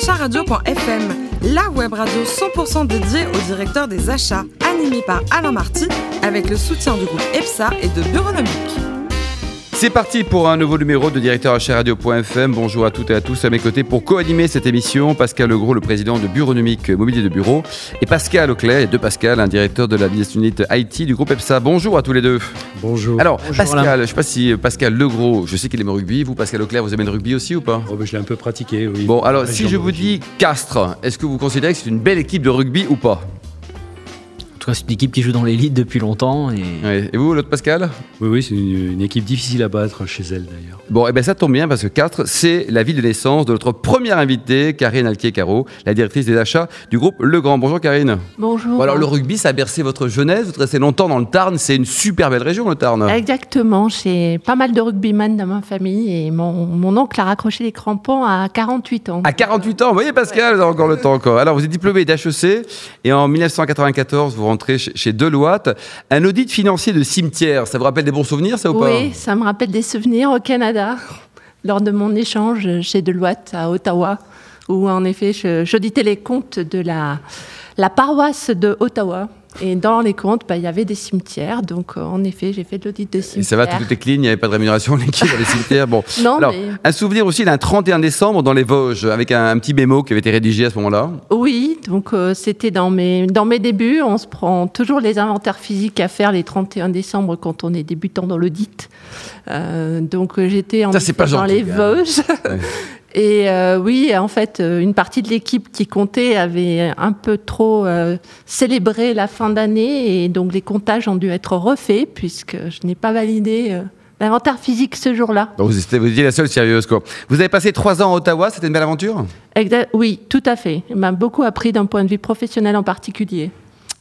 acharadio.fm, la web radio 100% dédiée au directeur des achats, animée par Alain Marty, avec le soutien du groupe EPSA et de Bureaunomique. C'est parti pour un nouveau numéro de directeur Radio.fm. Bonjour à toutes et à tous à mes côtés pour co-animer cette émission. Pascal Legros, le président de Bureaunomique Mobilier de Bureau, et Pascal Auclair, et de Pascal, un directeur de la business unit IT du groupe EPSA. Bonjour à tous les deux. Bonjour. Alors, Bonjour, Pascal, Alain. je ne sais pas si Pascal Legros, je sais qu'il aime le rugby. Vous, Pascal Auclair, vous aimez le rugby aussi ou pas? Oh, ben, je l'ai un peu pratiqué, oui. Bon, alors si je vous dis Castres, est-ce que vous considérez que c'est une belle équipe de rugby ou pas? C'est une équipe qui joue dans l'élite depuis longtemps. Et... Ouais. Et vous, l'autre Pascal Oui, oui, c'est une, une équipe difficile à battre chez elle d'ailleurs. Bon, et ben ça tombe bien parce que Castres, c'est la ville de naissance de notre première invitée, Karine Alquier-Caro, la directrice des achats du groupe Legrand. Bonjour Karine. Bonjour. Bon, alors le rugby, ça a bercé votre jeunesse, vous êtes resté longtemps dans le Tarn, c'est une super belle région le Tarn. Exactement, j'ai pas mal de rugbyman dans ma famille et mon, mon oncle a raccroché les crampons à 48 ans. À 48 ans, vous voyez Pascal, vous avez encore le temps encore. Alors vous êtes diplômé d'HEC et en 1994, vous rentrez chez, Deloitte. Un audit financier de cimetière, ça vous rappelle des bons souvenirs ça ou pas? Oui, ça me rappelle des souvenirs au Canada lors de mon échange chez Deloitte à Ottawa où en effet j'auditais les comptes de la, la paroisse de Ottawa. Et dans les comptes, bah, il y avait des cimetières. Donc, euh, en effet, j'ai fait de l'audit de Et cimetières. ça va, tout était clean, il n'y avait pas de rémunération liquide dans les cimetières. Bon. Non, Alors, mais un souvenir aussi d'un 31 décembre dans les Vosges, avec un, un petit mémo qui avait été rédigé à ce moment-là. Oui, donc euh, c'était dans mes, dans mes débuts. On se prend toujours les inventaires physiques à faire les 31 décembre quand on est débutant dans l'audit. Euh, donc j'étais en Ça, pas dans gentil, les. Vosges. Et euh, oui, en fait, euh, une partie de l'équipe qui comptait avait un peu trop euh, célébré la fin d'année et donc les comptages ont dû être refaits puisque je n'ai pas validé euh, l'inventaire physique ce jour-là. Vous, étiez, vous étiez la seule sérieuse, quoi. Vous avez passé trois ans à Ottawa, c'était une belle aventure? Oui, tout à fait. Il m'a beaucoup appris d'un point de vue professionnel en particulier.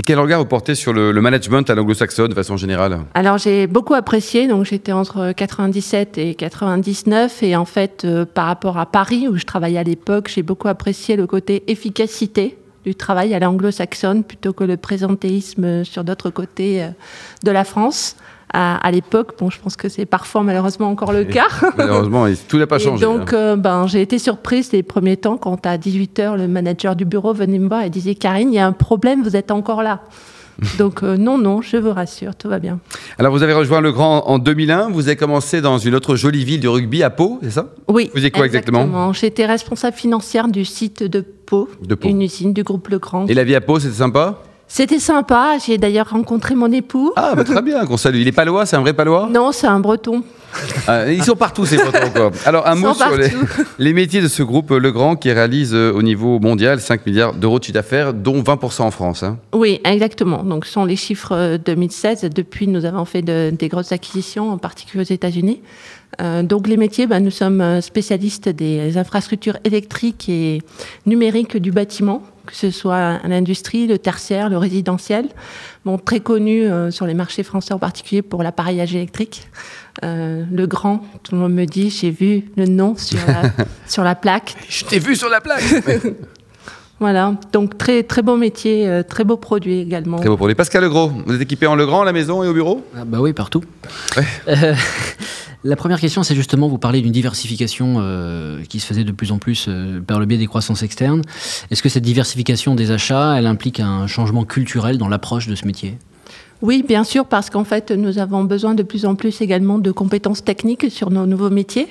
Et quel regard vous portez sur le, management à l'anglo-saxonne de façon générale Alors j'ai beaucoup apprécié, donc j'étais entre 97 et 99 et en fait euh, par rapport à Paris où je travaillais à l'époque, j'ai beaucoup apprécié le côté efficacité du travail à l'anglo-saxonne plutôt que le présentéisme sur d'autres côtés euh, de la France. À, à l'époque, bon, je pense que c'est parfois malheureusement encore le cas. Malheureusement, tout n'a pas Et changé. donc, hein. euh, ben, j'ai été surprise les premiers temps quand à 18h, le manager du bureau venait me voir et disait Karine, il y a un problème, vous êtes encore là. donc, euh, non, non, je vous rassure, tout va bien. Alors, vous avez rejoint le Grand en 2001. Vous avez commencé dans une autre jolie ville du rugby, à Pau, c'est ça? Oui. Vous faisiez quoi exactement? J'étais responsable financière du site de Pau, De Pau. une usine du groupe Legrand. Et la vie à Pau, c'était sympa? C'était sympa. J'ai d'ailleurs rencontré mon époux. Ah, bah, très bien, qu'on salue. Il est palois, c'est un vrai palois? Non, c'est un breton. Ah, Ils sont partout, ces Bretons, quoi. Alors, un mot sur les, métiers de ce groupe euh, Legrand qui réalise euh, au niveau mondial 5 milliards d'euros de chiffre d'affaires, dont 20% en France. hein. Oui, exactement. Donc, ce sont les chiffres euh, 2016. Depuis, nous avons fait de- des grosses acquisitions, en particulier aux États-Unis. Euh, donc, les métiers, ben, nous sommes euh, spécialistes des infrastructures électriques et numériques du bâtiment, que ce soit l'industrie, le tertiaire, le résidentiel. Bon, très connu euh, sur les marchés français en particulier pour l'appareillage électrique. Euh, le grand, tout le monde me dit, j'ai vu le nom sur la, sur la plaque. Je t'ai vu sur la plaque Voilà, donc très, très beau métier, euh, très beau produit également. Très beau les Pascal Legros. Vous êtes équipé en Legrand à la maison et au bureau? Ah bah oui, partout. Ouais. La première question, c'est justement, vous parlez d'une diversification euh, qui se faisait de plus en plus euh, par le biais des croissances externes. Est-ce que cette diversification des achats, elle implique un changement culturel dans l'approche de ce métier? Oui, bien sûr, parce qu'en fait, nous avons besoin de plus en plus également de compétences techniques sur nos nouveaux métiers.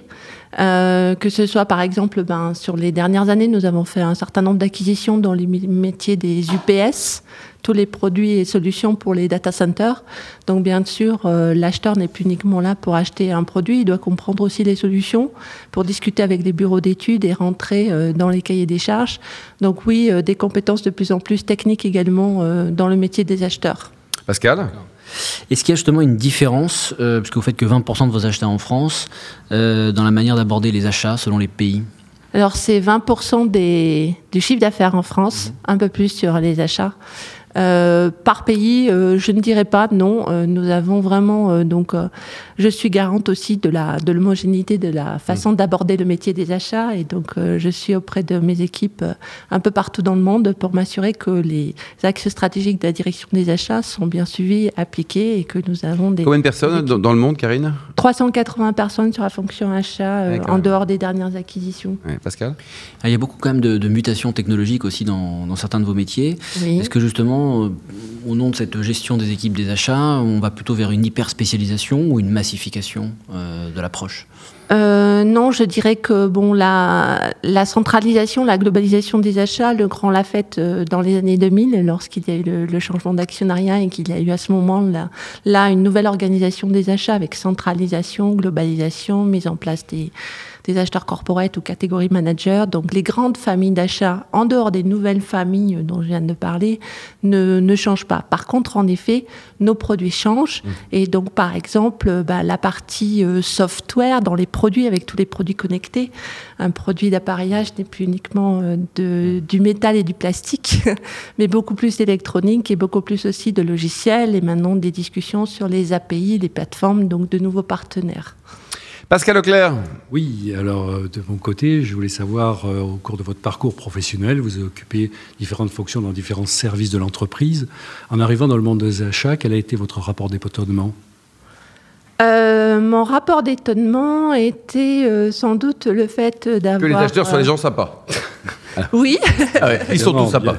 Euh, que ce soit par exemple, ben, sur les dernières années, nous avons fait un certain nombre d'acquisitions dans les métiers des UPS, tous les produits et solutions pour les data centers. Donc bien sûr, euh, l'acheteur n'est plus uniquement là pour acheter un produit, il doit comprendre aussi les solutions pour discuter avec les bureaux d'études et rentrer euh, dans les cahiers des charges. Donc oui, des compétences de plus en plus techniques également dans le métier des acheteurs. Pascal Est-ce qu'il y a justement une différence, euh, puisque vous faites que 20% de vos achats en France, euh, dans la manière d'aborder les achats selon les pays Alors, c'est 20% des, du chiffre d'affaires en France, un peu plus sur les achats. Euh, par pays, euh, je ne dirais pas non. Euh, nous avons vraiment donc, je suis garante aussi de la de l'homogénéité de la façon d'aborder le métier des achats. Et donc je suis auprès de mes équipes un peu partout dans le monde pour m'assurer que les axes stratégiques de la direction des achats sont bien suivis, appliqués et que nous avons des combien de personnes dans, le monde, Karine? 380 personnes sur la fonction achat en dehors des dernières acquisitions. Pascal, ah, il y a beaucoup quand même de, mutations technologiques aussi dans, dans certains de vos métiers. Est-ce que justement, euh, au nom de cette gestion des équipes des achats, on va plutôt vers une hyper spécialisation ou une massification euh, de l'approche? Euh, non, je dirais que bon, la, la, centralisation, la globalisation des achats, le grand l'a fait dans les années 2000, lorsqu'il y a eu le, changement d'actionnariat et qu'il y a eu à ce moment-là là, une nouvelle organisation des achats avec centralisation, globalisation, mise en place des, des acheteurs corporate ou catégorie manager. Donc les grandes familles d'achat, en dehors des nouvelles familles dont je viens de parler, ne, ne changent pas. Par contre, en effet, nos produits changent. Mmh. Et donc, par exemple, bah, la partie euh, software dans les produits, avec tous les produits connectés, un produit d'appareillage n'est plus uniquement euh, de, du métal et du plastique, mais beaucoup plus électronique et beaucoup plus aussi de logiciels et maintenant des discussions sur les API, les plateformes, donc de nouveaux partenaires. Pascal Leclerc. Oui, alors euh, de mon côté, je voulais savoir, euh, au cours de votre parcours professionnel, vous occupez différentes fonctions dans différents services de l'entreprise. En arrivant dans le monde des achats, quel a été votre rapport d'étonnement? Euh, mon rapport d'étonnement était sans doute le fait d'avoir... Que les acheteurs soient les gens sympas. oui. Ah ils sont tous sympas.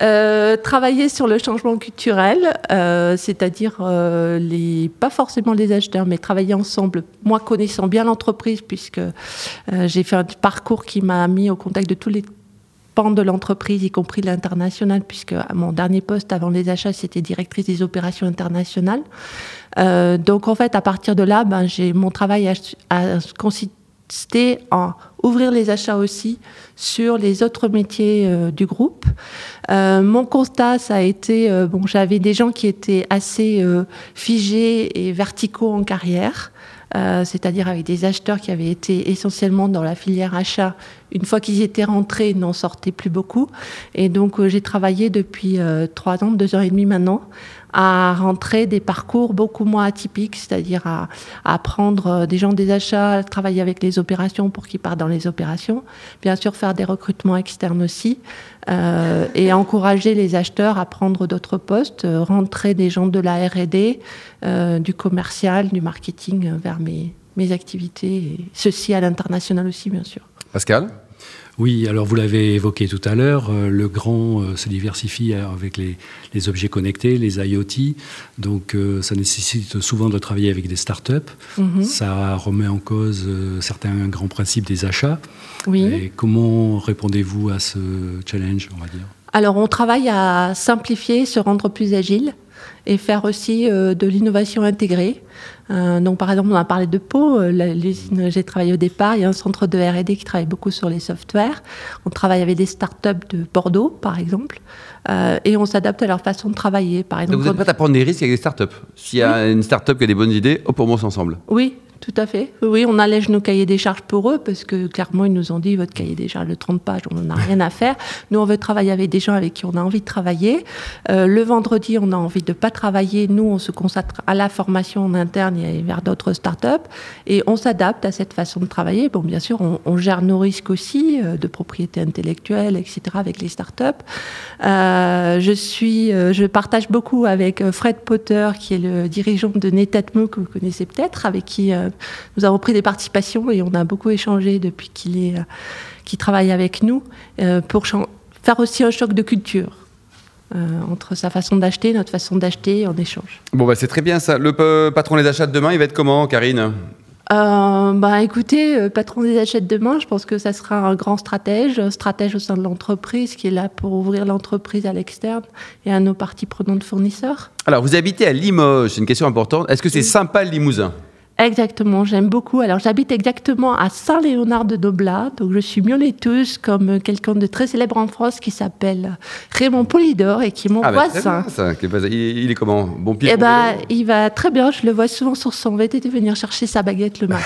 Euh, travailler sur le changement culturel, euh, c'est-à-dire euh, pas forcément les acheteurs, mais travailler ensemble. Moi, connaissant bien l'entreprise, puisque j'ai fait un parcours qui m'a mis au contact de tous les pans de l'entreprise, y compris l'international, puisque mon dernier poste avant les achats, c'était directrice des opérations internationales. donc en fait, à partir de là, ben, j'ai mon travail a, a consisté en ouvrir les achats aussi sur les autres métiers euh, du groupe. Euh, mon constat, ça a été, euh, bon, j'avais des gens qui étaient assez figés et verticaux en carrière. c'est-à-dire avec des acheteurs qui avaient été essentiellement dans la filière achat. Une fois qu'ils étaient rentrés, ils n'en sortaient plus beaucoup. Et donc, j'ai travaillé depuis trois ans, deux ans et demi maintenant, à rentrer des parcours beaucoup moins atypiques, c'est-à-dire à, prendre euh, des gens des achats, travailler avec les opérations pour qu'ils partent dans les opérations, bien sûr faire des recrutements externes aussi, euh, et encourager les acheteurs à prendre d'autres postes, euh, rentrer des gens de la R&D, euh, du commercial, du marketing vers mes, mes activités, et ceci à l'international aussi, bien sûr. Pascal oui, alors vous l'avez évoqué tout à l'heure, euh, le grand euh, se diversifie avec les, objets connectés, les IoT, donc euh, ça nécessite souvent de travailler avec des startups. Mm Ça remet en cause certains grands principes des achats. Oui. Et comment répondez-vous à ce challenge, on va dire? Alors on travaille à simplifier, se rendre plus agile et faire aussi de l'innovation intégrée. Euh, donc, par exemple, on a parlé de Pau, euh, l'usine où j'ai travaillé au départ. Il y a un centre de R&D qui travaille beaucoup sur les softwares. On travaille avec des startups de Bordeaux, par exemple, euh, et on s'adapte à leur façon de travailler. Par exemple, donc vous êtes prêt à prendre des risques avec des startups? S'il y a une startup qui a des bonnes idées, hop, on monte ensemble. Oui, tout à fait. Oui, on allège nos cahiers des charges pour eux parce que clairement, ils nous ont dit votre cahier des charges de 30 pages, on n'en a rien à faire. Nous, on veut travailler avec des gens avec qui on a envie de travailler. Euh, le vendredi, on a envie de pas travailler. Nous, on se consacre à la formation en interne et vers d'autres startups et on s'adapte à cette façon de travailler. Bon, bien sûr, on, gère nos risques aussi euh, de propriété intellectuelle, etc. avec les startups. Euh, je suis, je partage beaucoup avec Fred Potter, qui est le dirigeant de Netatmo que vous connaissez peut-être, avec qui nous avons pris des participations et on a beaucoup échangé depuis qu'il est, euh, travaille avec nous euh, pour faire aussi un choc de culture. Euh, entre sa façon d'acheter, notre façon d'acheter en échange. Bon, bah, c'est très bien ça. Le patron des achats de demain, il va être comment, Karine? Bah écoutez, patron des achats de demain, je pense que ça sera un grand stratège, un stratège au sein de l'entreprise qui est là pour ouvrir l'entreprise à l'externe et à nos parties prenantes fournisseurs. Alors, vous habitez à Limoges, c'est une question importante. Est-ce que c'est sympa le Limousin? Exactement, j'aime beaucoup. Alors j'habite exactement à Saint-Léonard de Doblat, donc je suis mionnetteuse comme quelqu'un de très célèbre en France qui s'appelle Raymond Polidor et qui est mon Ah, bah, voisin. ça. Il, il est comment? Bon pied Eh bon ben, vélo il va très bien. Je le vois souvent sur son VTT venir chercher sa baguette le matin.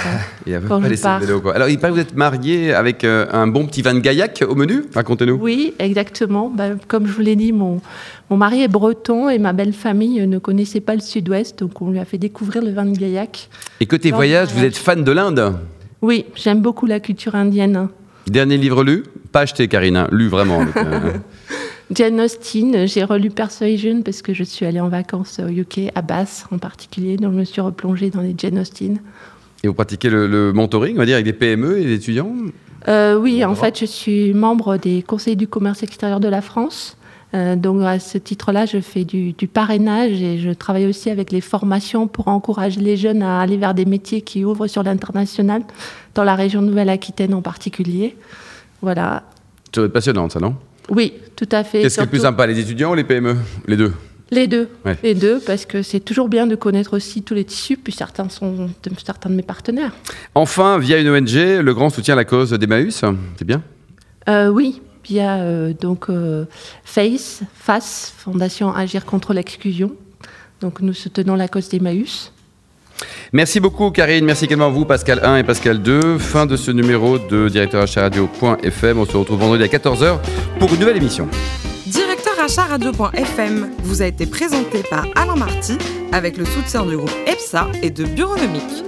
Il a quand pas je pars. vélo, quoi. Alors, il paraît que vous êtes marié avec euh, un bon petit vin de Gaillac au menu? Racontez-nous. Oui, exactement. Ben, comme je vous l'ai dit, mon, mon mari est breton et ma belle famille ne connaissait pas le sud-ouest, donc on lui a fait découvrir le vin de Gaillac. Et côté voyage, vous mariage. êtes fan de l'Inde Oui, j'aime beaucoup la culture indienne. Dernier livre lu Pas acheté, Karine. hein. Lu vraiment. avec, euh, Jane Austen, j'ai relu Persuasion parce que je suis allée en vacances au UK, à Bath en particulier, donc je me suis replongée dans les Jane Austen. Et vous pratiquez le, le mentoring, on va dire, avec des PME et des étudiants? Euh, oui, en fait, je suis membre des conseils du commerce extérieur de la France. Euh, donc, à ce titre-là, je fais du, du parrainage et je travaille aussi avec les formations pour encourager les jeunes à aller vers des métiers qui ouvrent sur l'international, dans la région Nouvelle-Aquitaine en particulier. Voilà. Ça doit être passionnant, ça, non? Oui, tout à fait. Qu'est-ce qui est le plus sympa, les étudiants ou les PME Les deux? Les deux. Ouais. Les deux, parce que c'est toujours bien de connaître aussi tous les tissus, puis certains sont de, certains de mes partenaires. Enfin, via une ONG, le grand soutien à la cause d'Emmaüs. C'est bien? Euh, oui, il y a euh, donc euh, FACE, FACE, Fondation Agir contre l'exclusion. Donc nous soutenons la cause d'Emmaüs. Merci beaucoup, Karine. Merci également à vous, Pascal 1 et Pascal 2. Fin de ce numéro de directeur Radio.fm. On se retrouve vendredi à 14h pour une nouvelle émission. Directeur achat radio.fm vous a été présenté par Alain Marty avec le soutien du groupe EPSA et de Bureaunomique.